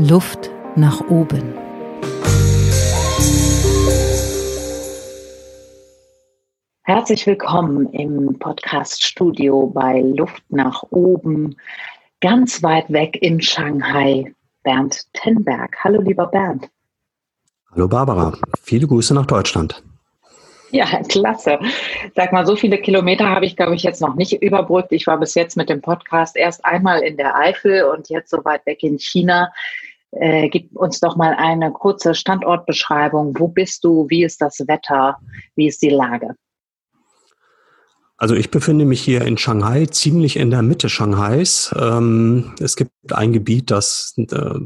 Luft nach oben. Herzlich willkommen im Podcast-Studio bei Luft nach oben, ganz weit weg in Shanghai. Bernd Tenberg. Hallo, lieber Bernd. Hallo, Barbara. Viele Grüße nach Deutschland. Ja, klasse. Sag mal, so viele Kilometer habe ich, glaube ich, jetzt noch nicht überbrückt. Ich war bis jetzt mit dem Podcast erst einmal in der Eifel und jetzt so weit weg in China. Äh, gib uns doch mal eine kurze Standortbeschreibung. Wo bist du? Wie ist das Wetter? Wie ist die Lage? Also ich befinde mich hier in Shanghai, ziemlich in der Mitte Shanghais. Ähm, es gibt ein Gebiet, das äh,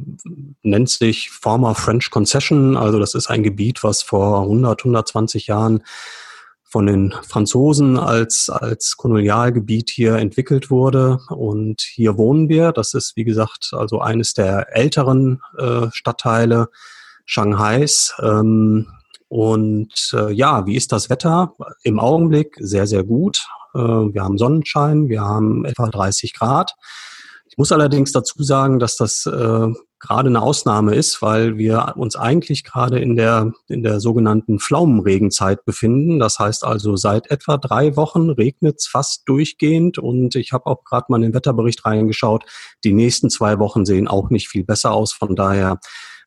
nennt sich Former French Concession. Also das ist ein Gebiet, was vor 100, 120 Jahren von den Franzosen als, als Kolonialgebiet hier entwickelt wurde. Und hier wohnen wir. Das ist, wie gesagt, also eines der älteren äh, Stadtteile Shanghais. Ähm, und äh, ja, wie ist das Wetter? Im Augenblick sehr, sehr gut. Äh, wir haben Sonnenschein, wir haben etwa 30 Grad. Ich muss allerdings dazu sagen, dass das äh, gerade eine Ausnahme ist, weil wir uns eigentlich gerade in der, in der sogenannten Pflaumenregenzeit befinden. Das heißt also, seit etwa drei Wochen regnet es fast durchgehend und ich habe auch gerade mal in den Wetterbericht reingeschaut. Die nächsten zwei Wochen sehen auch nicht viel besser aus. Von daher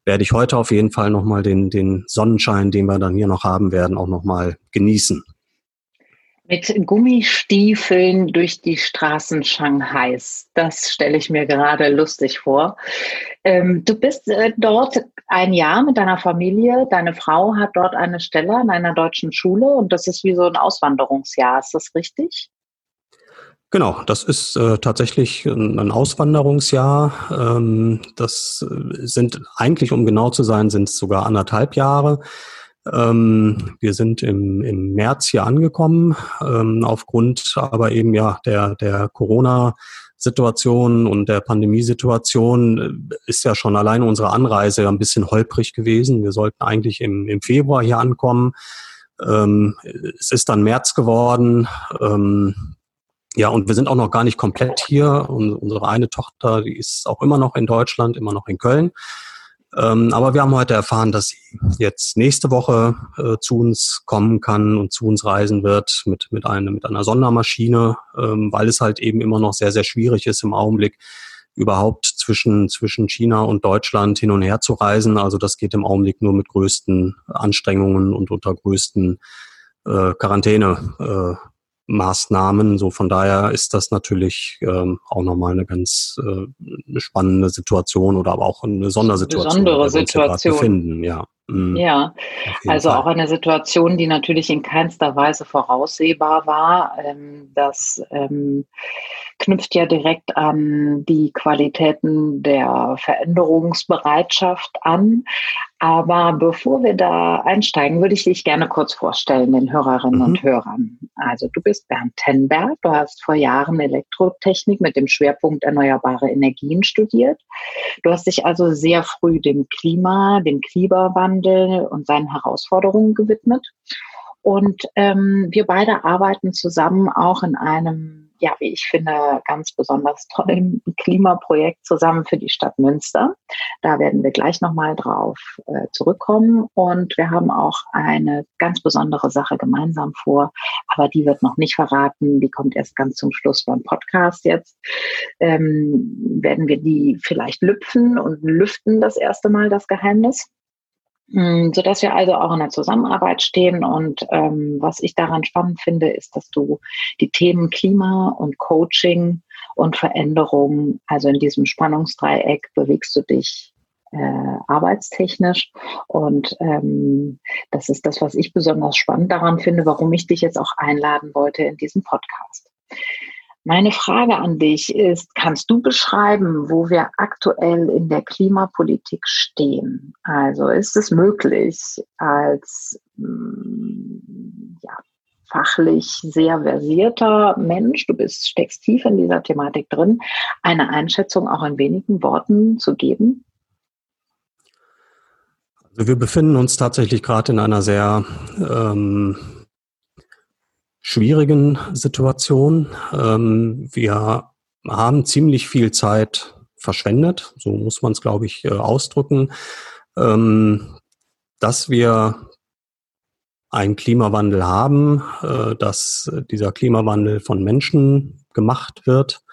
werde ich heute auf jeden Fall nochmal den, den Sonnenschein, den wir dann hier noch haben werden, auch nochmal genießen. Mit Gummistiefeln durch die Straßen Shanghais. Das stelle ich mir gerade lustig vor. Ähm, du bist äh, dort ein Jahr mit deiner Familie. Deine Frau hat dort eine Stelle an einer deutschen Schule und das ist wie so ein Auswanderungsjahr. Ist das richtig? Genau, das ist äh, tatsächlich ein, Auswanderungsjahr. Ähm, das äh, sind eigentlich, um genau zu sein, sind es sogar anderthalb Jahre. Ähm, wir sind im, im März hier angekommen, ähm, aufgrund aber eben ja der, der Corona- Situation und der Pandemiesituation äh, ist ja schon alleine unsere Anreise ein bisschen holprig gewesen. Wir sollten eigentlich im, im Februar hier ankommen. Ähm, es ist dann März geworden. Ähm, ja, und wir sind auch noch gar nicht komplett hier. Und unsere eine Tochter, die ist auch immer noch in Deutschland, immer noch in Köln. Ähm, aber wir haben heute erfahren, dass sie jetzt nächste Woche äh, zu uns kommen kann und zu uns reisen wird mit, mit, einer, mit einer Sondermaschine, ähm, weil es halt eben immer noch sehr, sehr schwierig ist im Augenblick überhaupt zwischen, zwischen China und Deutschland hin und her zu reisen. Also das geht im Augenblick nur mit größten Anstrengungen und unter größten äh, Quarantäne. Äh, Maßnahmen. So von daher ist das natürlich ähm, auch nochmal eine ganz äh, spannende Situation oder aber auch eine Sondersituation. Besondere Situation. Befinden, ja. Mhm. Ja, also Fall. auch eine Situation, die natürlich in keinster Weise voraussehbar war. Ähm, das ähm, knüpft ja direkt an die Qualitäten der Veränderungsbereitschaft an. Aber bevor wir da einsteigen, würde ich dich gerne kurz vorstellen, den Hörerinnen mhm. und Hörern. Also du bist Bernd Tenberg, du hast vor Jahren Elektrotechnik mit dem Schwerpunkt erneuerbare Energien studiert. Du hast dich also sehr früh dem Klima, dem Klimawandel und seinen Herausforderungen gewidmet. Und ähm, wir beide arbeiten zusammen auch in einem ja, wie ich finde, ganz besonders tollen Klimaprojekt zusammen für die Stadt Münster. Da werden wir gleich nochmal drauf äh, zurückkommen. Und wir haben auch eine ganz besondere Sache gemeinsam vor, aber die wird noch nicht verraten. Die kommt erst ganz zum Schluss beim Podcast jetzt. Ähm, werden wir die vielleicht lüpfen und lüften das erste Mal das Geheimnis. Mm, so dass wir also auch in der Zusammenarbeit stehen. Und ähm, was ich daran spannend finde, ist, dass du die Themen Klima und Coaching und Veränderung, also in diesem Spannungsdreieck bewegst du dich äh, arbeitstechnisch. Und ähm, das ist das, was ich besonders spannend daran finde, warum ich dich jetzt auch einladen wollte in diesem Podcast. Meine Frage an dich ist, kannst du beschreiben, wo wir aktuell in der Klimapolitik stehen? Also ist es möglich, als mm, ja, fachlich sehr versierter Mensch, du bist, steckst tief in dieser Thematik drin, eine Einschätzung auch in wenigen Worten zu geben? Also wir befinden uns tatsächlich gerade in einer sehr ähm, schwierigen Situation. Ähm, wir haben ziemlich viel Zeit verschwendet. So muss man es, glaube ich, äh, ausdrücken. Ähm, dass wir einen Klimawandel haben, äh, dass dieser Klimawandel von Menschen gemacht wird,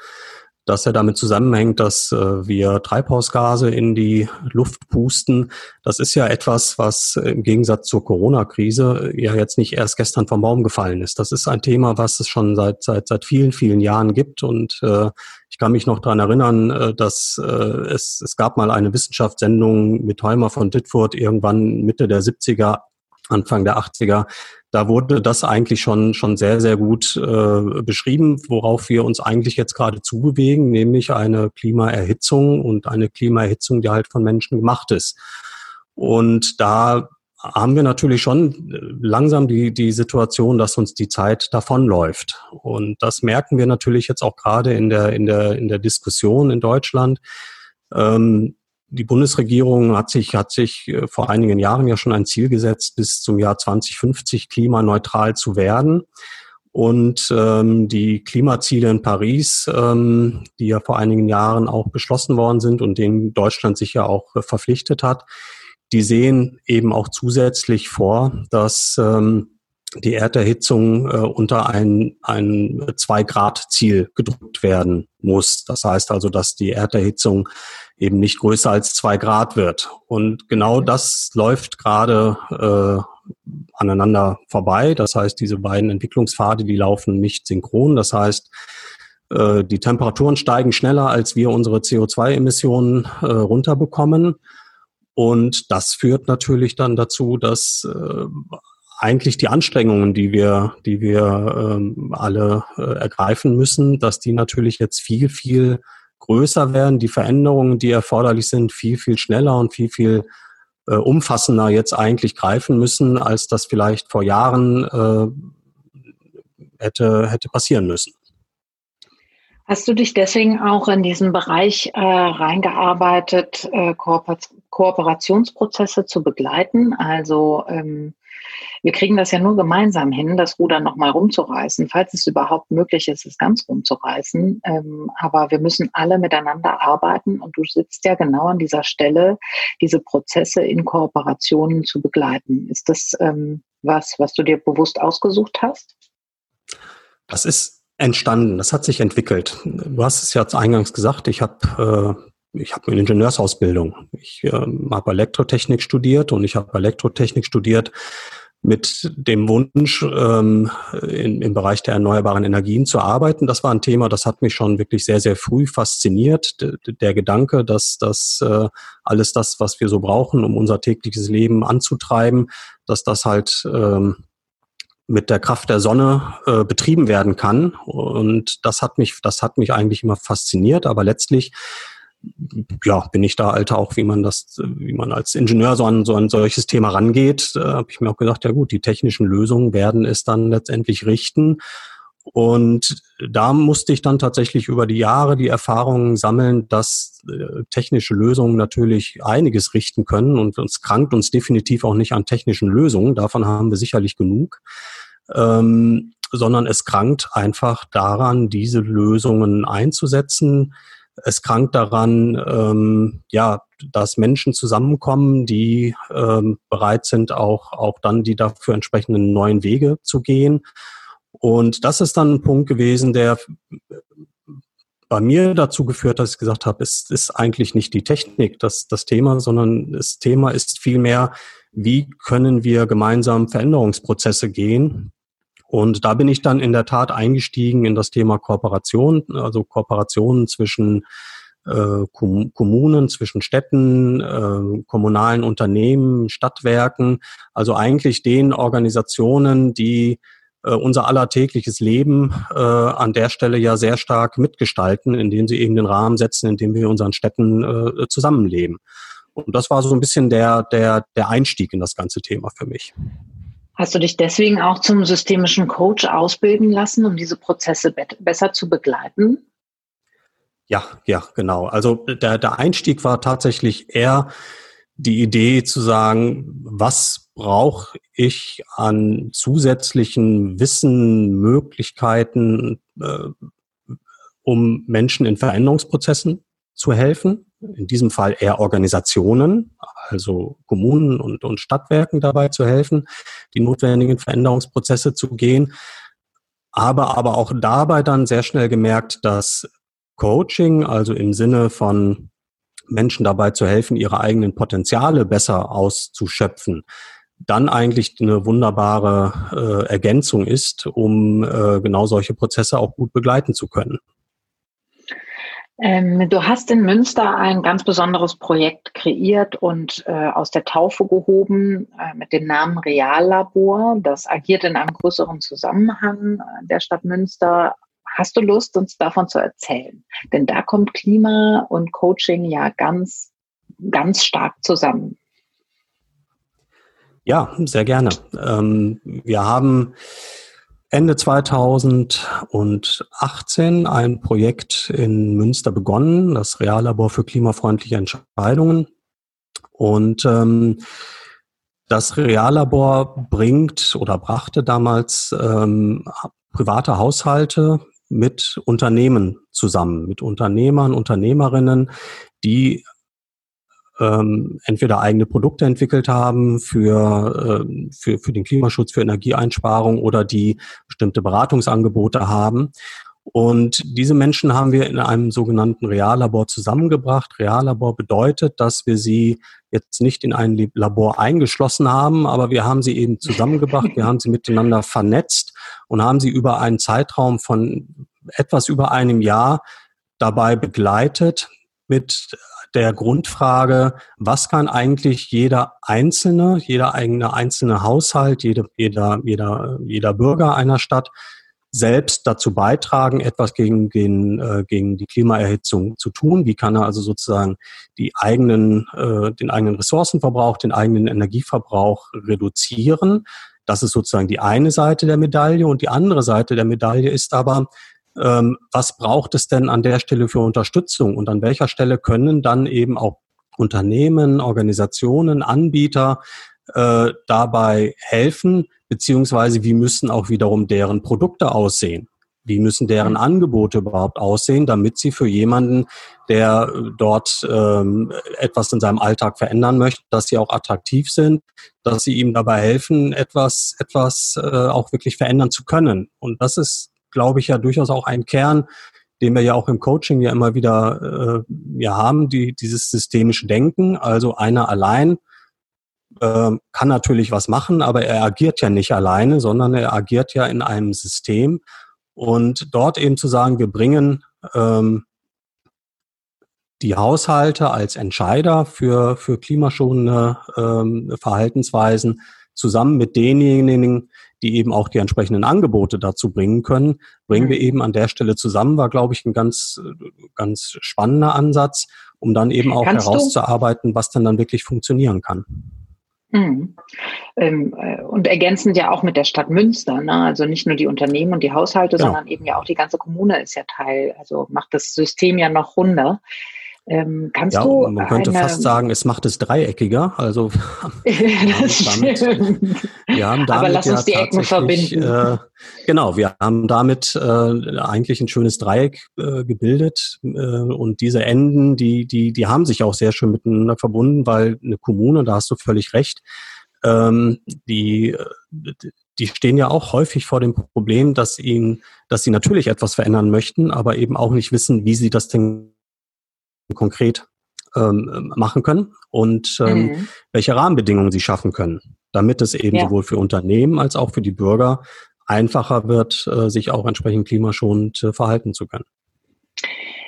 dass er damit zusammenhängt, dass äh, wir Treibhausgase in die Luft pusten. Das ist ja etwas, was im Gegensatz zur Corona-Krise ja jetzt nicht erst gestern vom Baum gefallen ist. Das ist ein Thema, was es schon seit seit seit vielen vielen Jahren gibt und äh, ich kann mich noch dran erinnern, äh, dass äh, es es gab mal eine Wissenschaftssendung mit Heumer von Ditfurth irgendwann Mitte der 70er Anfang der 80er, da wurde das eigentlich schon, schon sehr, sehr gut äh, beschrieben, worauf wir uns eigentlich jetzt gerade zubewegen, nämlich eine Klimaerhitzung und eine Klimaerhitzung, die halt von Menschen gemacht ist. Und da haben wir natürlich schon langsam die, die Situation, dass uns die Zeit davonläuft. Und das merken wir natürlich jetzt auch gerade in der, in der, in der Diskussion in Deutschland. Ähm, die Bundesregierung hat sich, hat sich äh, vor einigen Jahren ja schon ein Ziel gesetzt, bis zum Jahr 2050 klimaneutral zu werden. Und ähm, die Klimaziele in Paris, ähm, die ja vor einigen Jahren auch beschlossen worden sind und denen Deutschland sich ja auch äh, verpflichtet hat, die sehen eben auch zusätzlich vor, dass ähm, die Erderhitzung äh, unter ein, ein Zwei-Grad-Ziel gedrückt werden muss. Das heißt also, dass die Erderhitzung eben nicht größer als zwei Grad wird. Und genau das läuft gerade äh, aneinander vorbei. Das heißt, diese beiden Entwicklungspfade, die laufen nicht synchron. Das heißt, äh, die Temperaturen steigen schneller, als wir unsere CO2-Emissionen äh, runterbekommen. Und das führt natürlich dann dazu, dass äh, eigentlich die Anstrengungen, die wir, die wir ähm, alle äh, ergreifen müssen, dass die natürlich jetzt viel, viel größer werden, die Veränderungen, die erforderlich sind, viel, viel schneller und viel, viel äh, umfassender jetzt eigentlich greifen müssen, als das vielleicht vor Jahren äh, hätte, hätte passieren müssen. Hast du dich deswegen auch in diesen Bereich äh, reingearbeitet, äh, Kooperationsprozesse zu begleiten? Also ähm, wir kriegen das ja nur gemeinsam hin, das Ruder nochmal rumzureißen, falls es überhaupt möglich ist, es ganz rumzureißen. Ähm, aber wir müssen alle miteinander arbeiten und du sitzt ja genau an dieser Stelle, diese Prozesse in Kooperationen zu begleiten. Ist das ähm, was, was du dir bewusst ausgesucht hast? Das ist entstanden, das hat sich entwickelt. Du hast es ja eingangs gesagt, ich habe äh, ich habe eine Ingenieursausbildung. Ich äh, habe Elektrotechnik studiert und ich habe Elektrotechnik studiert mit dem Wunsch, ähm, in, im Bereich der erneuerbaren Energien zu arbeiten. Das war ein Thema, das hat mich schon wirklich sehr, sehr früh fasziniert. D der Gedanke, dass das äh, alles das, was wir so brauchen, um unser tägliches Leben anzutreiben, dass das halt ähm, mit der Kraft der Sonne äh, betrieben werden kann. Und das hat mich, das hat mich eigentlich immer fasziniert. Aber letztlich ja, bin ich da Alter auch, wie man das, wie man als Ingenieur so an so ein solches Thema rangeht, da habe ich mir auch gedacht, ja gut, die technischen Lösungen werden es dann letztendlich richten. Und da musste ich dann tatsächlich über die Jahre die Erfahrungen sammeln, dass äh, technische Lösungen natürlich einiges richten können und uns krankt uns definitiv auch nicht an technischen Lösungen. Davon haben wir sicherlich genug. Ähm, sondern es krankt einfach daran, diese Lösungen einzusetzen, es krankt daran, ähm, ja, dass Menschen zusammenkommen, die ähm, bereit sind, auch, auch dann die dafür entsprechenden neuen Wege zu gehen. Und das ist dann ein Punkt gewesen, der bei mir dazu geführt, dass ich gesagt habe, es ist eigentlich nicht die Technik das, das Thema, sondern das Thema ist vielmehr, wie können wir gemeinsam Veränderungsprozesse gehen, und da bin ich dann in der Tat eingestiegen in das Thema Kooperation, also Kooperationen zwischen äh, Kommunen, zwischen Städten, äh, kommunalen Unternehmen, Stadtwerken, also eigentlich den Organisationen, die äh, unser allertägliches Leben äh, an der Stelle ja sehr stark mitgestalten, indem sie eben den Rahmen setzen, in dem wir in unseren Städten äh, zusammenleben. Und das war so ein bisschen der, der, der Einstieg in das ganze Thema für mich. Hast du dich deswegen auch zum systemischen Coach ausbilden lassen, um diese Prozesse be besser zu begleiten? Ja, ja, genau. Also der, der Einstieg war tatsächlich eher die Idee zu sagen, was brauche ich an zusätzlichen Wissen, Möglichkeiten, äh, um Menschen in Veränderungsprozessen zu helfen, in diesem Fall eher Organisationen, also Kommunen und, und Stadtwerken dabei zu helfen, die notwendigen Veränderungsprozesse zu gehen. Aber, aber auch dabei dann sehr schnell gemerkt, dass Coaching, also im Sinne von Menschen dabei zu helfen, ihre eigenen Potenziale besser auszuschöpfen, dann eigentlich eine wunderbare äh, Ergänzung ist, um äh, genau solche Prozesse auch gut begleiten zu können. Ähm, du hast in Münster ein ganz besonderes Projekt kreiert und äh, aus der Taufe gehoben äh, mit dem Namen Reallabor. Das agiert in einem größeren Zusammenhang äh, der Stadt Münster. Hast du Lust, uns davon zu erzählen? Denn da kommt Klima und Coaching ja ganz, ganz stark zusammen. Ja, sehr gerne. Ähm, wir haben Ende 2018 ein Projekt in Münster begonnen, das Reallabor für klimafreundliche Entscheidungen. Und ähm, das Reallabor bringt oder brachte damals ähm, private Haushalte mit Unternehmen zusammen, mit Unternehmern, Unternehmerinnen, die ähm, entweder eigene Produkte entwickelt haben für, äh, für, für den Klimaschutz, für Energieeinsparung oder die bestimmte Beratungsangebote haben. Und diese Menschen haben wir in einem sogenannten Reallabor zusammengebracht. Reallabor bedeutet, dass wir sie jetzt nicht in ein Labor eingeschlossen haben, aber wir haben sie eben zusammengebracht, wir haben sie miteinander vernetzt und haben sie über einen Zeitraum von etwas über einem Jahr dabei begleitet, mit der Grundfrage, was kann eigentlich jeder Einzelne, jeder eigene einzelne Haushalt, jede, jeder, jeder, jeder Bürger einer Stadt selbst dazu beitragen, etwas gegen, den, äh, gegen die Klimaerhitzung zu tun? Wie kann er also sozusagen die eigenen, äh, den eigenen Ressourcenverbrauch, den eigenen Energieverbrauch reduzieren? Das ist sozusagen die eine Seite der Medaille. Und die andere Seite der Medaille ist aber, was braucht es denn an der Stelle für Unterstützung und an welcher Stelle können dann eben auch Unternehmen, Organisationen, Anbieter äh, dabei helfen, beziehungsweise wie müssen auch wiederum deren Produkte aussehen? Wie müssen deren Angebote überhaupt aussehen, damit sie für jemanden, der dort ähm, etwas in seinem Alltag verändern möchte, dass sie auch attraktiv sind, dass sie ihm dabei helfen, etwas, etwas äh, auch wirklich verändern zu können. Und das ist glaube ich, ja durchaus auch ein Kern, den wir ja auch im Coaching ja immer wieder äh, ja haben, die, dieses systemische Denken. Also einer allein äh, kann natürlich was machen, aber er agiert ja nicht alleine, sondern er agiert ja in einem System. Und dort eben zu sagen, wir bringen ähm, die Haushalte als Entscheider für, für klimaschonende ähm, Verhaltensweisen zusammen mit denjenigen, die eben auch die entsprechenden Angebote dazu bringen können, bringen wir mhm. eben an der Stelle zusammen, war, glaube ich, ein ganz, ganz spannender Ansatz, um dann eben auch Kannst herauszuarbeiten, was dann dann wirklich funktionieren kann. Mhm. Ähm, äh, und ergänzend ja auch mit der Stadt Münster, ne? also nicht nur die Unternehmen und die Haushalte, ja. sondern eben ja auch die ganze Kommune ist ja Teil, also macht das System ja noch runder. Ähm, kannst ja, du man könnte eine... fast sagen, es macht es dreieckiger. Also wir haben damit, wir haben damit Aber lass uns ja die Ecken verbinden. Äh, genau, wir haben damit äh, eigentlich ein schönes Dreieck äh, gebildet äh, und diese Enden, die die die haben sich auch sehr schön miteinander verbunden, weil eine Kommune, da hast du völlig recht, ähm, die die stehen ja auch häufig vor dem Problem, dass ihnen, dass sie natürlich etwas verändern möchten, aber eben auch nicht wissen, wie sie das denn konkret ähm, machen können und ähm, mhm. welche Rahmenbedingungen sie schaffen können, damit es eben ja. sowohl für Unternehmen als auch für die Bürger einfacher wird, äh, sich auch entsprechend klimaschonend äh, verhalten zu können.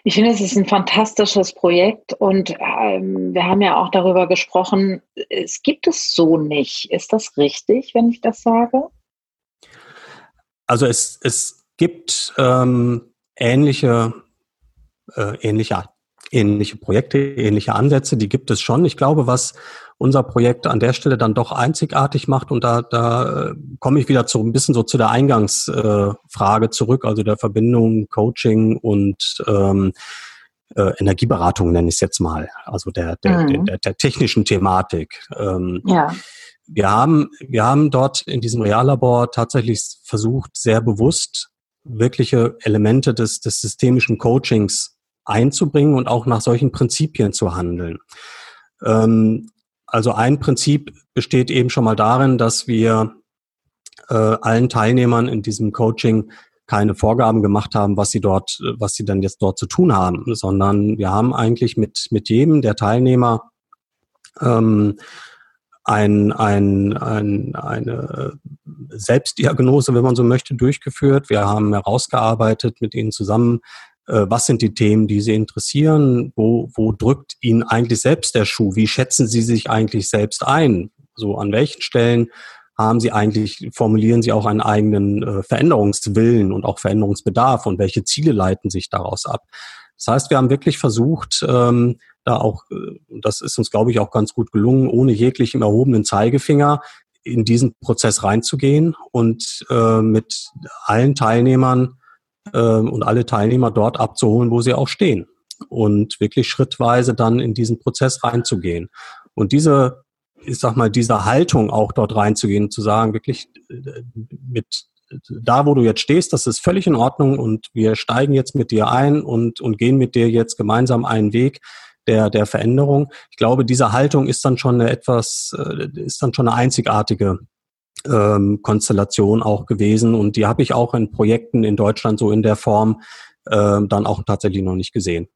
Ich finde, es ist ein fantastisches Projekt und ähm, wir haben ja auch darüber gesprochen, es gibt es so nicht. Ist das richtig, wenn ich das sage? Also es, es gibt ähm, ähnliche, äh, ähnliche ähnliche Projekte, ähnliche Ansätze, die gibt es schon. Ich glaube, was unser Projekt an der Stelle dann doch einzigartig macht, und da, da äh, komme ich wieder zu ein bisschen so zu der Eingangsfrage äh, zurück, also der Verbindung Coaching und ähm, äh, Energieberatung nenne ich es jetzt mal, also der, der, mhm. der, der, technischen Thematik. Ähm, ja. Wir haben, wir haben dort in diesem Reallabor tatsächlich versucht, sehr bewusst wirkliche Elemente des, des systemischen Coachings einzubringen und auch nach solchen Prinzipien zu handeln. Ähm, also ein Prinzip besteht eben schon mal darin, dass wir äh, allen Teilnehmern in diesem Coaching keine Vorgaben gemacht haben, was sie dort, was sie dann jetzt dort zu tun haben, sondern wir haben eigentlich mit, mit jedem der Teilnehmer ähm, ein, ein, ein, eine Selbstdiagnose, wenn man so möchte, durchgeführt. Wir haben herausgearbeitet mit ihnen zusammen, was sind die Themen, die Sie interessieren, wo, wo drückt Ihnen eigentlich selbst der Schuh, wie schätzen Sie sich eigentlich selbst ein, so an welchen Stellen haben Sie eigentlich, formulieren Sie auch einen eigenen äh, Veränderungswillen und auch Veränderungsbedarf und welche Ziele leiten sich daraus ab. Das heißt, wir haben wirklich versucht, ähm, da auch, äh, das ist uns, glaube ich, auch ganz gut gelungen, ohne jeglichen erhobenen Zeigefinger in diesen Prozess reinzugehen und äh, mit allen Teilnehmern äh, und alle Teilnehmer dort abzuholen, wo sie auch stehen und wirklich schrittweise dann in diesen Prozess reinzugehen. Und diese, ich sag mal, diese Haltung auch dort reinzugehen, zu sagen, wirklich äh, mit da, wo du jetzt stehst, das ist völlig in Ordnung und wir steigen jetzt mit dir ein und, und gehen mit dir jetzt gemeinsam einen Weg der, der Veränderung. Ich glaube, diese Haltung ist dann schon eine etwas, äh, ist dann schon eine einzigartige ähm, Konstellation auch gewesen und die habe ich auch in Projekten in Deutschland so in der Form äh, dann auch tatsächlich noch nicht gesehen.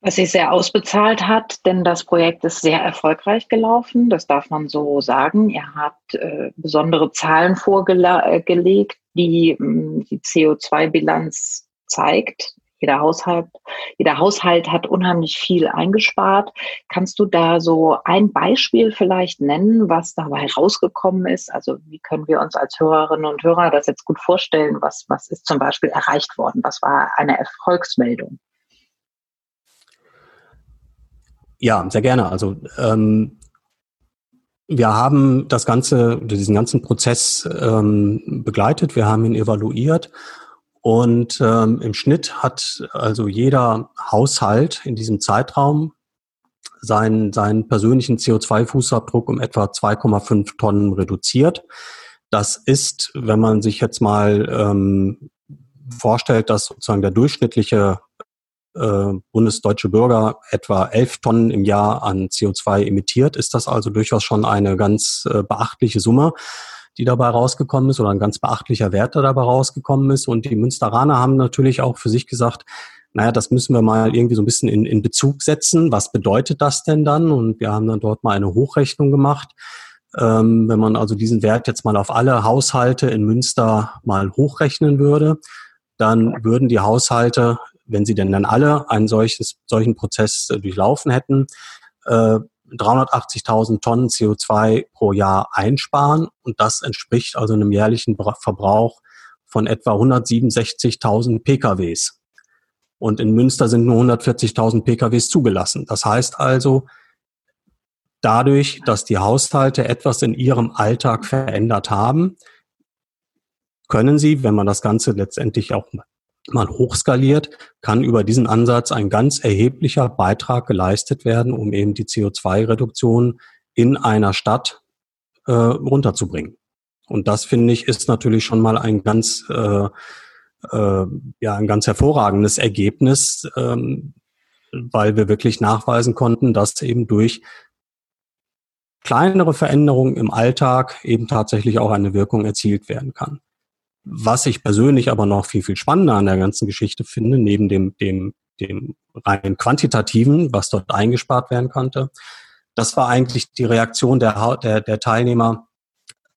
Was sich sehr ausbezahlt hat, denn das Projekt ist sehr erfolgreich gelaufen, das darf man so sagen. Er hat äh, besondere Zahlen vorgelegt, die mh, die CO2-Bilanz zeigt. Jeder Haushalt, jeder Haushalt hat unheimlich viel eingespart. Kannst du da so ein Beispiel vielleicht nennen, was dabei rausgekommen ist? Also wie können wir uns als Hörerinnen und Hörer das jetzt gut vorstellen? Was, was ist zum Beispiel erreicht worden? Was war eine Erfolgsmeldung? Ja, sehr gerne. Also ähm, wir haben das ganze, diesen ganzen Prozess ähm, begleitet. Wir haben ihn evaluiert und ähm, im Schnitt hat also jeder Haushalt in diesem Zeitraum seinen, seinen persönlichen CO2-Fußabdruck um etwa 2,5 Tonnen reduziert. Das ist, wenn man sich jetzt mal ähm, vorstellt, dass sozusagen der durchschnittliche äh, bundesdeutsche Bürger etwa 11 Tonnen im Jahr an CO2 emittiert, ist das also durchaus schon eine ganz äh, beachtliche Summe die dabei rausgekommen ist oder ein ganz beachtlicher Wert, der dabei rausgekommen ist. Und die Münsteraner haben natürlich auch für sich gesagt, naja, das müssen wir mal irgendwie so ein bisschen in, in Bezug setzen. Was bedeutet das denn dann? Und wir haben dann dort mal eine Hochrechnung gemacht. Ähm, wenn man also diesen Wert jetzt mal auf alle Haushalte in Münster mal hochrechnen würde, dann würden die Haushalte, wenn sie denn dann alle einen solches, solchen Prozess durchlaufen hätten, äh, 380.000 Tonnen CO2 pro Jahr einsparen und das entspricht also einem jährlichen Verbrauch von etwa 167.000 PKWs. Und in Münster sind nur 140.000 PKWs zugelassen. Das heißt also, dadurch, dass die Haushalte etwas in ihrem Alltag verändert haben, können sie, wenn man das Ganze letztendlich auch mal hochskaliert, kann über diesen Ansatz ein ganz erheblicher Beitrag geleistet werden, um eben die CO2-Reduktion in einer Stadt äh, runterzubringen. Und das finde ich ist natürlich schon mal ein ganz äh, äh, ja ein ganz hervorragendes Ergebnis, ähm, weil wir wirklich nachweisen konnten, dass eben durch kleinere Veränderungen im Alltag eben tatsächlich auch eine Wirkung erzielt werden kann. Was ich persönlich aber noch viel, viel spannender an der ganzen Geschichte finde, neben dem, dem, dem rein quantitativen, was dort eingespart werden konnte, das war eigentlich die Reaktion der, der, der Teilnehmer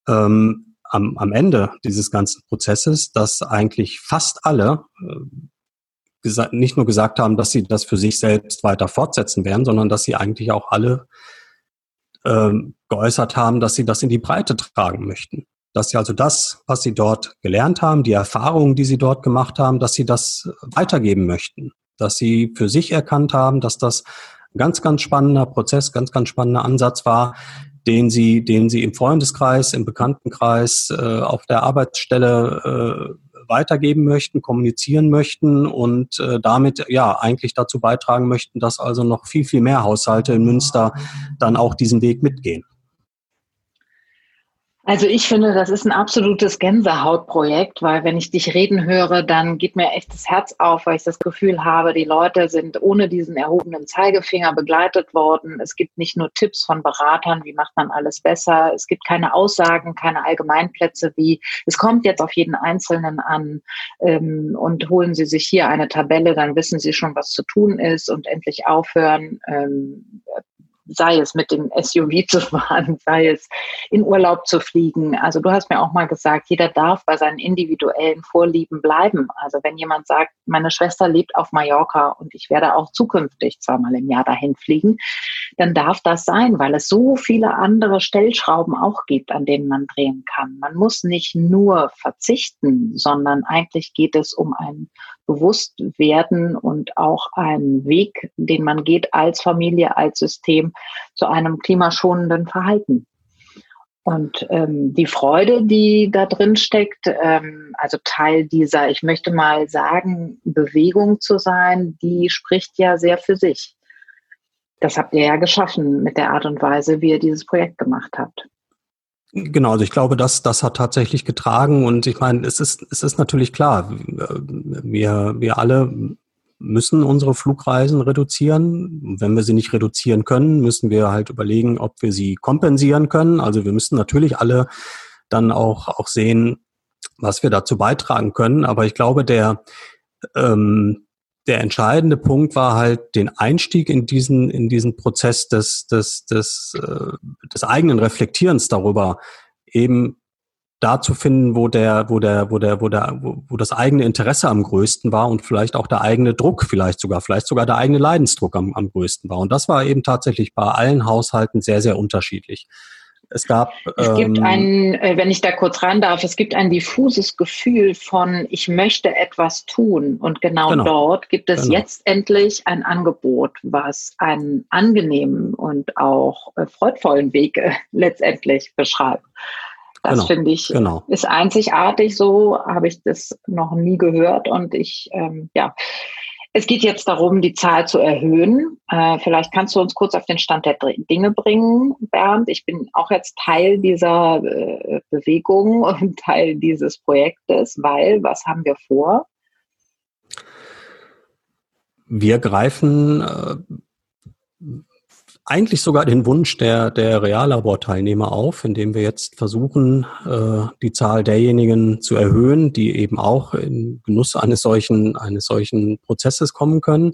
ähm, am, am Ende dieses ganzen Prozesses, dass eigentlich fast alle äh, nicht nur gesagt haben, dass sie das für sich selbst weiter fortsetzen werden, sondern dass sie eigentlich auch alle ähm, geäußert haben, dass sie das in die Breite tragen möchten dass sie also das, was sie dort gelernt haben, die Erfahrungen, die sie dort gemacht haben, dass sie das weitergeben möchten, dass sie für sich erkannt haben, dass das ein ganz, ganz spannender Prozess, ganz, ganz spannender Ansatz war, den sie, den sie im Freundeskreis, im Bekanntenkreis, äh, auf der Arbeitsstelle äh, weitergeben möchten, kommunizieren möchten und äh, damit ja eigentlich dazu beitragen möchten, dass also noch viel, viel mehr Haushalte in Münster dann auch diesen Weg mitgehen. Also ich finde, das ist ein absolutes Gänsehautprojekt, weil wenn ich dich reden höre, dann geht mir echt das Herz auf, weil ich das Gefühl habe, die Leute sind ohne diesen erhobenen Zeigefinger begleitet worden. Es gibt nicht nur Tipps von Beratern, wie macht man alles besser. Es gibt keine Aussagen, keine Allgemeinplätze wie, es kommt jetzt auf jeden Einzelnen an ähm, und holen Sie sich hier eine Tabelle, dann wissen Sie schon, was zu tun ist und endlich aufhören, ähm, sei es mit dem SUV zu fahren, sei es in Urlaub zu fliegen. Also du hast mir auch mal gesagt, jeder darf bei seinen individuellen Vorlieben bleiben. Also wenn jemand sagt, meine Schwester lebt auf Mallorca und ich werde auch zukünftig zweimal im Jahr dahin fliegen, dann darf das sein, weil es so viele andere Stellschrauben auch gibt, an denen man drehen kann. Man muss nicht nur verzichten, sondern eigentlich geht es um ein Bewusstwerden und auch einen Weg, den man geht als Familie, als System zu einem klimaschonenden Verhalten. Und ähm, die Freude, die da drin steckt, ähm, also Teil dieser, ich möchte mal sagen, Bewegung zu sein, die spricht ja sehr für sich. Das habt ihr ja geschaffen mit der Art und Weise, wie ihr dieses Projekt gemacht habt. Genau, also ich glaube, das, das hat tatsächlich getragen und ich meine, es ist, es ist natürlich klar, wir, wir alle müssen unsere Flugreisen reduzieren. Wenn wir sie nicht reduzieren können, müssen wir halt überlegen, ob wir sie kompensieren können. Also wir müssen natürlich alle dann auch, auch sehen, was wir dazu beitragen können. Aber ich glaube, der, ähm, der entscheidende Punkt war halt den Einstieg in diesen, in diesen Prozess des, des, des, äh, des eigenen Reflektierens darüber eben da zu finden, wo der, wo der, wo der, wo der, wo, das eigene Interesse am größten war und vielleicht auch der eigene Druck, vielleicht sogar, vielleicht sogar der eigene Leidensdruck am, am größten war. Und das war eben tatsächlich bei allen Haushalten sehr, sehr unterschiedlich. Es gab. Es gibt ähm, ein, äh, wenn ich da kurz rein darf, es gibt ein diffuses Gefühl von, ich möchte etwas tun. Und genau, genau. dort gibt es genau. jetzt endlich ein Angebot, was einen angenehmen und auch äh, freudvollen Weg äh, letztendlich beschreibt. Das genau, finde ich genau. ist einzigartig. So habe ich das noch nie gehört. Und ich, ähm, ja, es geht jetzt darum, die Zahl zu erhöhen. Äh, vielleicht kannst du uns kurz auf den Stand der Dinge bringen, Bernd. Ich bin auch jetzt Teil dieser äh, Bewegung und Teil dieses Projektes, weil was haben wir vor? Wir greifen äh, eigentlich sogar den Wunsch der, der Reallaborteilnehmer auf, indem wir jetzt versuchen, äh, die Zahl derjenigen zu erhöhen, die eben auch in Genuss eines solchen, eines solchen Prozesses kommen können,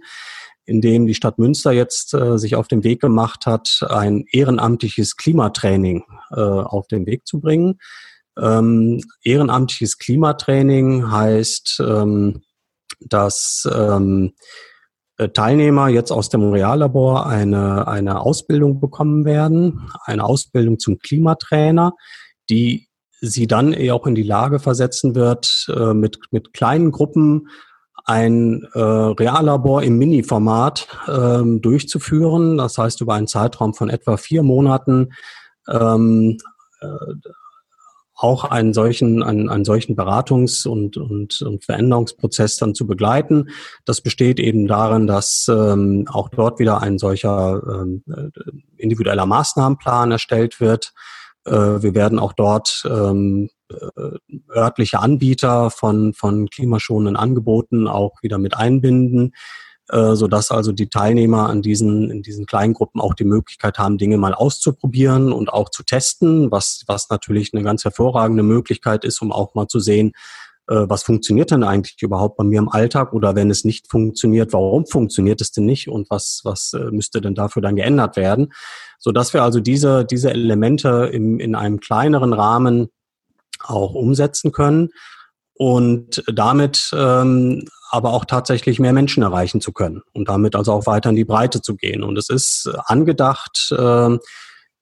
indem die Stadt Münster jetzt äh, sich auf den Weg gemacht hat, ein ehrenamtliches Klimatraining äh, auf den Weg zu bringen. Ähm, ehrenamtliches Klimatraining heißt, ähm, dass ähm, äh, Teilnehmer jetzt aus dem Reallabor eine, eine Ausbildung bekommen werden, eine Ausbildung zum Klimatrainer, die sie dann eher auch in die Lage versetzen wird, äh, mit, mit kleinen Gruppen ein äh, Reallabor im Mini-Format ähm, durchzuführen. Das heißt, über einen Zeitraum von etwa vier Monaten ähm, äh, auch einen solchen, einen, einen solchen Beratungs- und, und, und Veränderungsprozess dann zu begleiten. Das besteht eben darin, dass ähm, auch dort wieder ein solcher ähm, äh, individueller Maßnahmenplan erstellt wird. Äh, wir werden auch dort ähm, äh, örtliche Anbieter von, von klimaschonenden Angeboten auch wieder mit einbinden äh, so dass also die Teilnehmer an diesen, in diesen kleinen Gruppen auch die Möglichkeit haben, Dinge mal auszuprobieren und auch zu testen, was, was natürlich eine ganz hervorragende Möglichkeit ist, um auch mal zu sehen, äh, was funktioniert denn eigentlich überhaupt bei mir im Alltag oder wenn es nicht funktioniert, warum funktioniert es denn nicht und was, was äh, müsste denn dafür dann geändert werden, so dass wir also diese, diese Elemente im, in einem kleineren Rahmen auch umsetzen können und damit ähm, aber auch tatsächlich mehr Menschen erreichen zu können und damit also auch weiter in die Breite zu gehen. Und es ist angedacht, äh,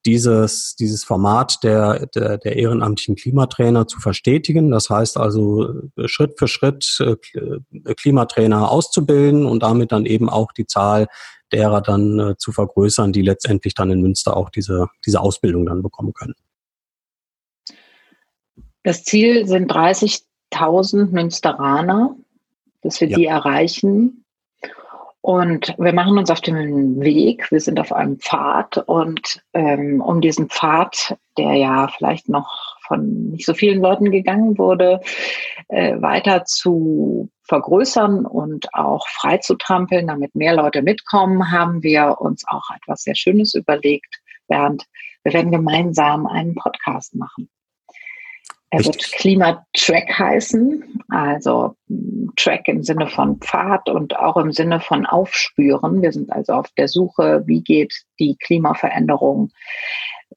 dieses, dieses Format der, der, der ehrenamtlichen Klimatrainer zu verstetigen. Das heißt also Schritt für Schritt äh, Klimatrainer auszubilden und damit dann eben auch die Zahl derer dann äh, zu vergrößern, die letztendlich dann in Münster auch diese, diese Ausbildung dann bekommen können. Das Ziel sind 30.000 Münsteraner dass wir ja. die erreichen. Und wir machen uns auf den Weg, wir sind auf einem Pfad und ähm, um diesen Pfad, der ja vielleicht noch von nicht so vielen Leuten gegangen wurde, äh, weiter zu vergrößern und auch frei zu trampeln, damit mehr Leute mitkommen, haben wir uns auch etwas sehr Schönes überlegt. Bernd, wir werden gemeinsam einen Podcast machen. Er Richtig. wird Klimatrack heißen, also hm, Track im Sinne von Pfad und auch im Sinne von Aufspüren. Wir sind also auf der Suche, wie geht die Klimaveränderung,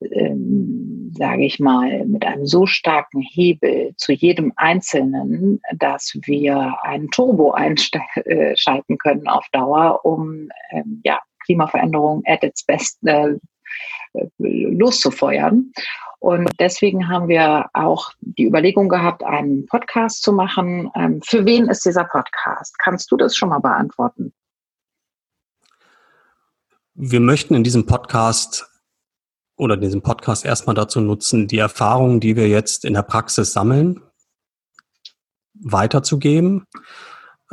ähm, sage ich mal, mit einem so starken Hebel zu jedem Einzelnen, dass wir einen Turbo einschalten können auf Dauer, um ähm, ja, Klimaveränderung at its best äh, loszufeuern. Und deswegen haben wir auch die Überlegung gehabt, einen Podcast zu machen. Ähm, für wen ist dieser Podcast? Kannst du das schon mal beantworten? Wir möchten in diesem Podcast oder diesen Podcast erstmal dazu nutzen, die Erfahrungen, die wir jetzt in der Praxis sammeln, weiterzugeben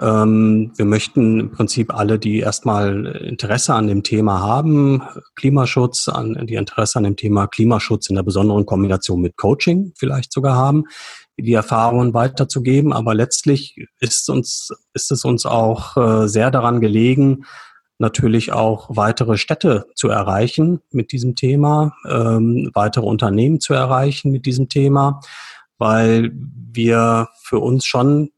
wir möchten im Prinzip alle, die erstmal Interesse an dem Thema haben, Klimaschutz, an, die Interesse an dem Thema Klimaschutz in der besonderen Kombination mit Coaching vielleicht sogar haben, die Erfahrungen weiterzugeben. Aber letztlich ist uns, ist es uns auch äh, sehr daran gelegen, natürlich auch weitere Städte zu erreichen mit diesem Thema, ähm, weitere Unternehmen zu erreichen mit diesem Thema, weil wir für uns schon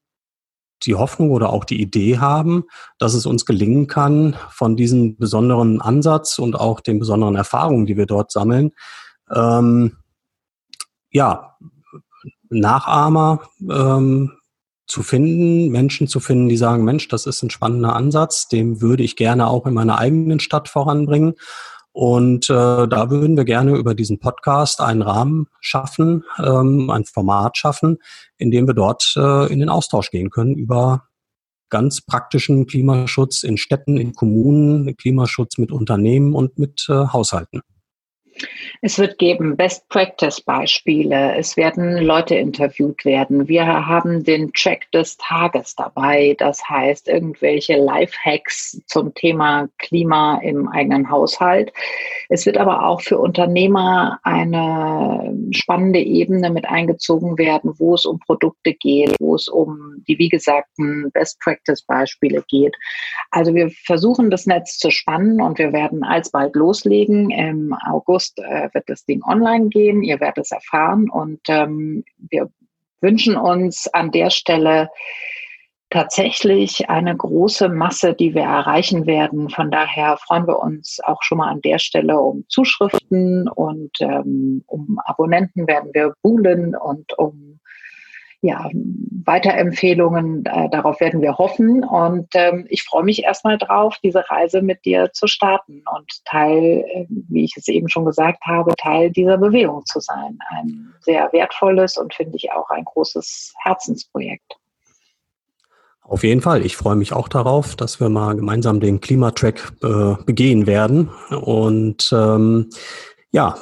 die Hoffnung oder auch die Idee haben, dass es uns gelingen kann, von diesem besonderen Ansatz und auch den besonderen Erfahrungen, die wir dort sammeln, ähm, ja, Nachahmer ähm, zu finden, Menschen zu finden, die sagen, Mensch, das ist ein spannender Ansatz, den würde ich gerne auch in meiner eigenen Stadt voranbringen. Und äh, da würden wir gerne über diesen Podcast einen Rahmen schaffen, ähm, ein Format schaffen, in dem wir dort äh, in den Austausch gehen können über ganz praktischen Klimaschutz in Städten, in Kommunen, Klimaschutz mit Unternehmen und mit äh, Haushalten. Es wird geben Best Practice Beispiele. Es werden Leute interviewt werden. Wir haben den Track des Tages dabei. Das heißt, irgendwelche Lifehacks zum Thema Klima im eigenen Haushalt. Es wird aber auch für Unternehmer eine spannende Ebene mit eingezogen werden, wo es um Produkte geht, wo es um die, wie gesagten, Best Practice Beispiele geht. Also wir versuchen das Netz zu spannen und wir werden alsbald loslegen. Im August äh, wird das Ding online gehen. Ihr werdet es erfahren und ähm, wir wünschen uns an der Stelle tatsächlich eine große Masse, die wir erreichen werden. Von daher freuen wir uns auch schon mal an der Stelle um Zuschriften und ähm, um Abonnenten werden wir buhlen und um ja, Weiterempfehlungen, äh, darauf werden wir hoffen. Und ähm, ich freue mich erstmal drauf, diese Reise mit dir zu starten und Teil, äh, wie ich es eben schon gesagt habe, Teil dieser Bewegung zu sein. Ein sehr wertvolles und finde ich auch ein großes Herzensprojekt. Auf jeden Fall. Ich freue mich auch darauf, dass wir mal gemeinsam den Klimatrack äh, begehen werden. Und ähm, ja,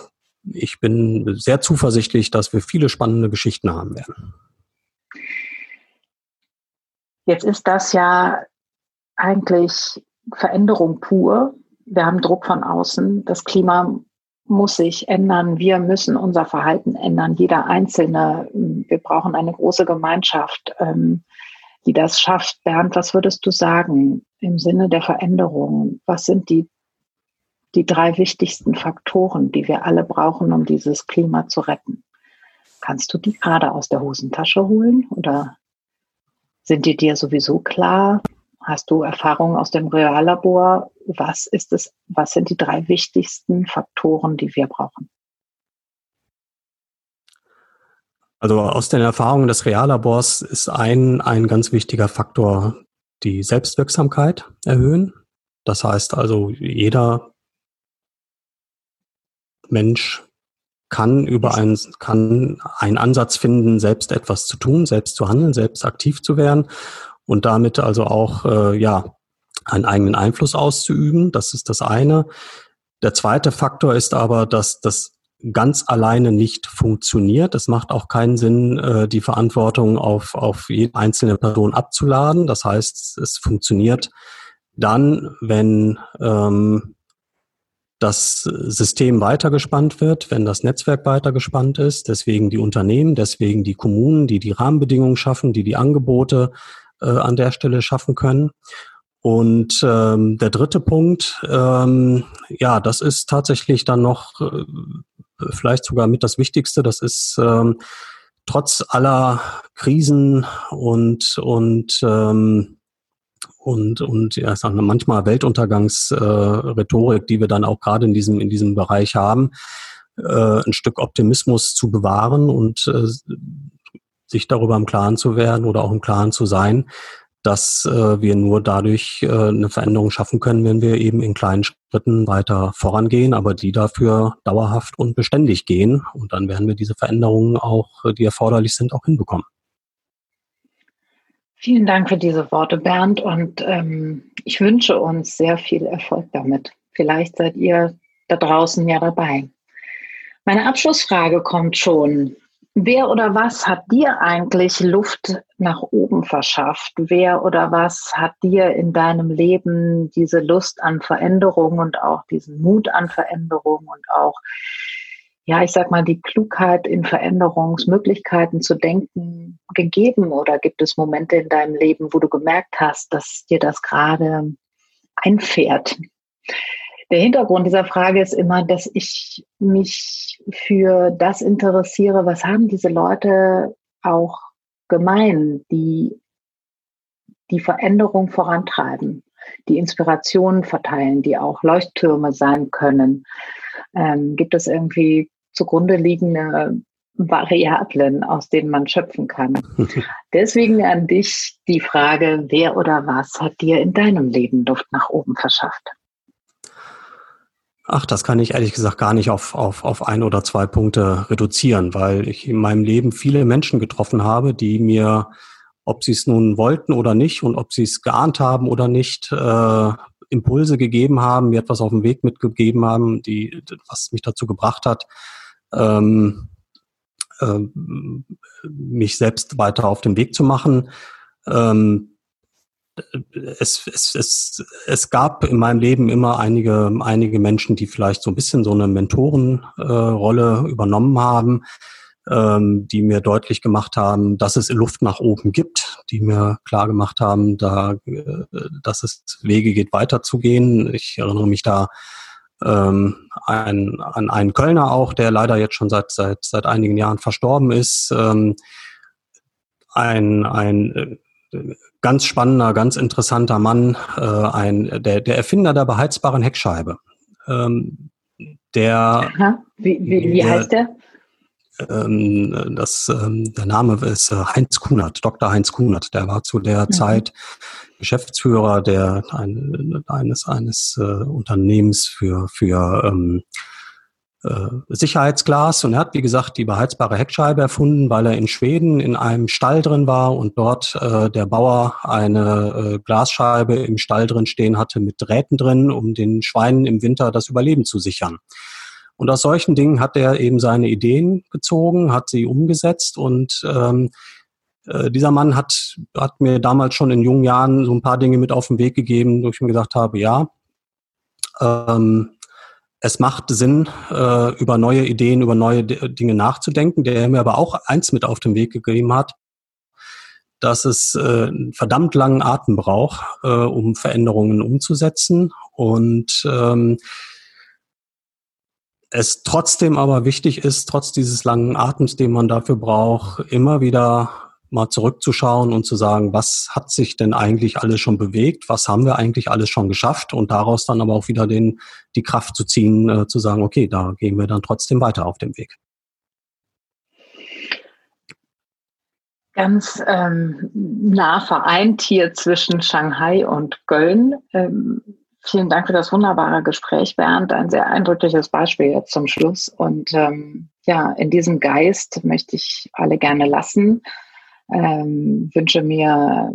ich bin sehr zuversichtlich, dass wir viele spannende Geschichten haben werden. Jetzt ist das ja eigentlich Veränderung pur. Wir haben Druck von außen. Das Klima muss sich ändern. Wir müssen unser Verhalten ändern. Jeder Einzelne. Wir brauchen eine große Gemeinschaft, ähm, die das schafft. Bernd, was würdest du sagen im Sinne der Veränderung? Was sind die, die drei wichtigsten Faktoren, die wir alle brauchen, um dieses Klima zu retten? Kannst du die gerade aus der Hosentasche holen oder sind die dir sowieso klar? Hast du Erfahrungen aus dem Reallabor? Was ist es, was sind die drei wichtigsten Faktoren, die wir brauchen? Also aus den Erfahrungen des Reallabors ist ein, ein ganz wichtiger Faktor die Selbstwirksamkeit erhöhen. Das heißt also, jeder Mensch kann über einen, kann einen Ansatz finden, selbst etwas zu tun, selbst zu handeln, selbst aktiv zu werden und damit also auch, äh, ja, einen eigenen Einfluss auszuüben. Das ist das eine. Der zweite Faktor ist aber, dass das ganz alleine nicht funktioniert. Es macht auch keinen Sinn, äh, die Verantwortung auf, auf jede einzelne Person abzuladen. Das heißt, es funktioniert dann, wenn ähm, das System weitergespannt wird, wenn das Netzwerk weitergespannt ist. Deswegen die Unternehmen, deswegen die Kommunen, die die Rahmenbedingungen schaffen, die die Angebote äh, an der Stelle schaffen können. Und ähm, der dritte Punkt, ähm, ja, das ist tatsächlich dann noch äh, vielleicht sogar mit das Wichtigste. Das ist ähm, trotz aller Krisen und und ähm, und und ja, sagen wir manchmal Weltuntergangsrhetorik, äh, die wir dann auch gerade in diesem in diesem Bereich haben, äh, ein Stück Optimismus zu bewahren und äh, sich darüber im Klaren zu werden oder auch im Klaren zu sein, dass äh, wir nur dadurch äh, eine Veränderung schaffen können, wenn wir eben in kleinen Schritten weiter vorangehen, aber die dafür dauerhaft und beständig gehen. Und dann werden wir diese Veränderungen auch, die erforderlich sind, auch hinbekommen. Vielen Dank für diese Worte, Bernd. Und ähm, ich wünsche uns sehr viel Erfolg damit. Vielleicht seid ihr da draußen ja dabei. Meine Abschlussfrage kommt schon. Wer oder was hat dir eigentlich Luft nach oben verschafft? Wer oder was hat dir in deinem Leben diese Lust an Veränderung und auch diesen Mut an Veränderung und auch, ja, ich sag mal, die Klugheit in Veränderungsmöglichkeiten zu denken gegeben? Oder gibt es Momente in deinem Leben, wo du gemerkt hast, dass dir das gerade einfährt? Der Hintergrund dieser Frage ist immer, dass ich mich für das interessiere, was haben diese Leute auch gemein, die die Veränderung vorantreiben, die Inspirationen verteilen, die auch Leuchttürme sein können. Ähm, gibt es irgendwie zugrunde liegende Variablen, aus denen man schöpfen kann. Deswegen an dich die Frage, wer oder was hat dir in deinem Leben Luft nach oben verschafft? Ach, das kann ich ehrlich gesagt gar nicht auf, auf, auf ein oder zwei Punkte reduzieren, weil ich in meinem Leben viele Menschen getroffen habe, die mir, ob sie es nun wollten oder nicht und ob sie es geahnt haben oder nicht, äh, Impulse gegeben haben, mir etwas auf den Weg mitgegeben haben, die, was mich dazu gebracht hat, ähm, äh, mich selbst weiter auf den Weg zu machen. Ähm, es, es, es, es gab in meinem Leben immer einige, einige Menschen, die vielleicht so ein bisschen so eine Mentorenrolle äh, übernommen haben, ähm, die mir deutlich gemacht haben, dass es Luft nach oben gibt, die mir klar gemacht haben, da, äh, dass es Wege geht, weiterzugehen. Ich erinnere mich da ähm, ein, an einen Kölner auch, der leider jetzt schon seit, seit, seit einigen Jahren verstorben ist. Ähm, ein, ein äh, ganz spannender, ganz interessanter Mann, äh, ein, der, der Erfinder der beheizbaren Heckscheibe. Ähm, der, Aha. Wie, wie, wie heißt der? Ähm, das, ähm, der Name ist äh, Heinz Kunert, Dr. Heinz Kunert. Der war zu der mhm. Zeit Geschäftsführer der, ein, eines, eines äh, Unternehmens für, für ähm, äh, Sicherheitsglas und er hat, wie gesagt, die beheizbare Heckscheibe erfunden, weil er in Schweden in einem Stall drin war und dort äh, der Bauer eine äh, Glasscheibe im Stall drin stehen hatte mit Drähten drin, um den Schweinen im Winter das Überleben zu sichern. Und aus solchen Dingen hat er eben seine Ideen gezogen, hat sie umgesetzt. Und ähm, äh, dieser Mann hat, hat mir damals schon in jungen Jahren so ein paar Dinge mit auf den Weg gegeben, wo ich mir gesagt habe, ja, ähm, es macht Sinn, äh, über neue Ideen, über neue D Dinge nachzudenken, der mir aber auch eins mit auf den Weg gegeben hat, dass es äh, einen verdammt langen Atem braucht, äh, um Veränderungen umzusetzen. Und ähm, es trotzdem aber wichtig ist, trotz dieses langen Atems, den man dafür braucht, immer wieder mal zurückzuschauen und zu sagen, was hat sich denn eigentlich alles schon bewegt, was haben wir eigentlich alles schon geschafft und daraus dann aber auch wieder den, die Kraft zu ziehen, äh, zu sagen, okay, da gehen wir dann trotzdem weiter auf dem Weg. Ganz ähm, nah vereint hier zwischen Shanghai und Köln. Ähm, vielen Dank für das wunderbare Gespräch, Bernd. Ein sehr eindrückliches Beispiel jetzt zum Schluss. Und ähm, ja, in diesem Geist möchte ich alle gerne lassen ähm, wünsche mir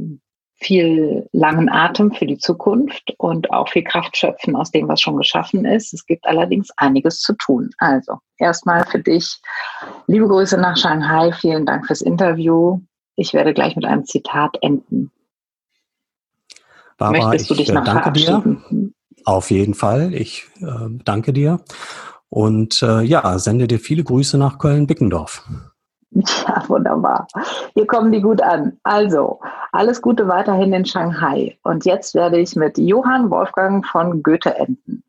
viel langen Atem für die Zukunft und auch viel Kraft schöpfen aus dem, was schon geschaffen ist. Es gibt allerdings einiges zu tun. Also erstmal für dich liebe Grüße nach Shanghai. Vielen Dank fürs Interview. Ich werde gleich mit einem Zitat enden. Barbara, Möchtest du dich noch danke verabschieden? Dir. Auf jeden Fall. Ich äh, danke dir. Und äh, ja, sende dir viele Grüße nach Köln-Bickendorf. Ja, wunderbar. Hier kommen die gut an. Also, alles Gute weiterhin in Shanghai. Und jetzt werde ich mit Johann Wolfgang von Goethe enden.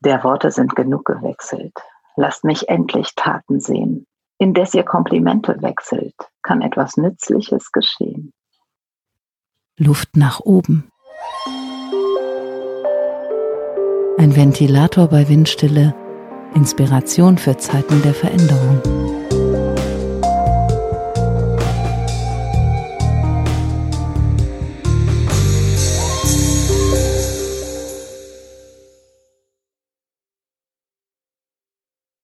Der Worte sind genug gewechselt. Lasst mich endlich Taten sehen. Indes ihr Komplimente wechselt, kann etwas Nützliches geschehen. Luft nach oben. Ein Ventilator bei Windstille. Inspiration für Zeiten der Veränderung.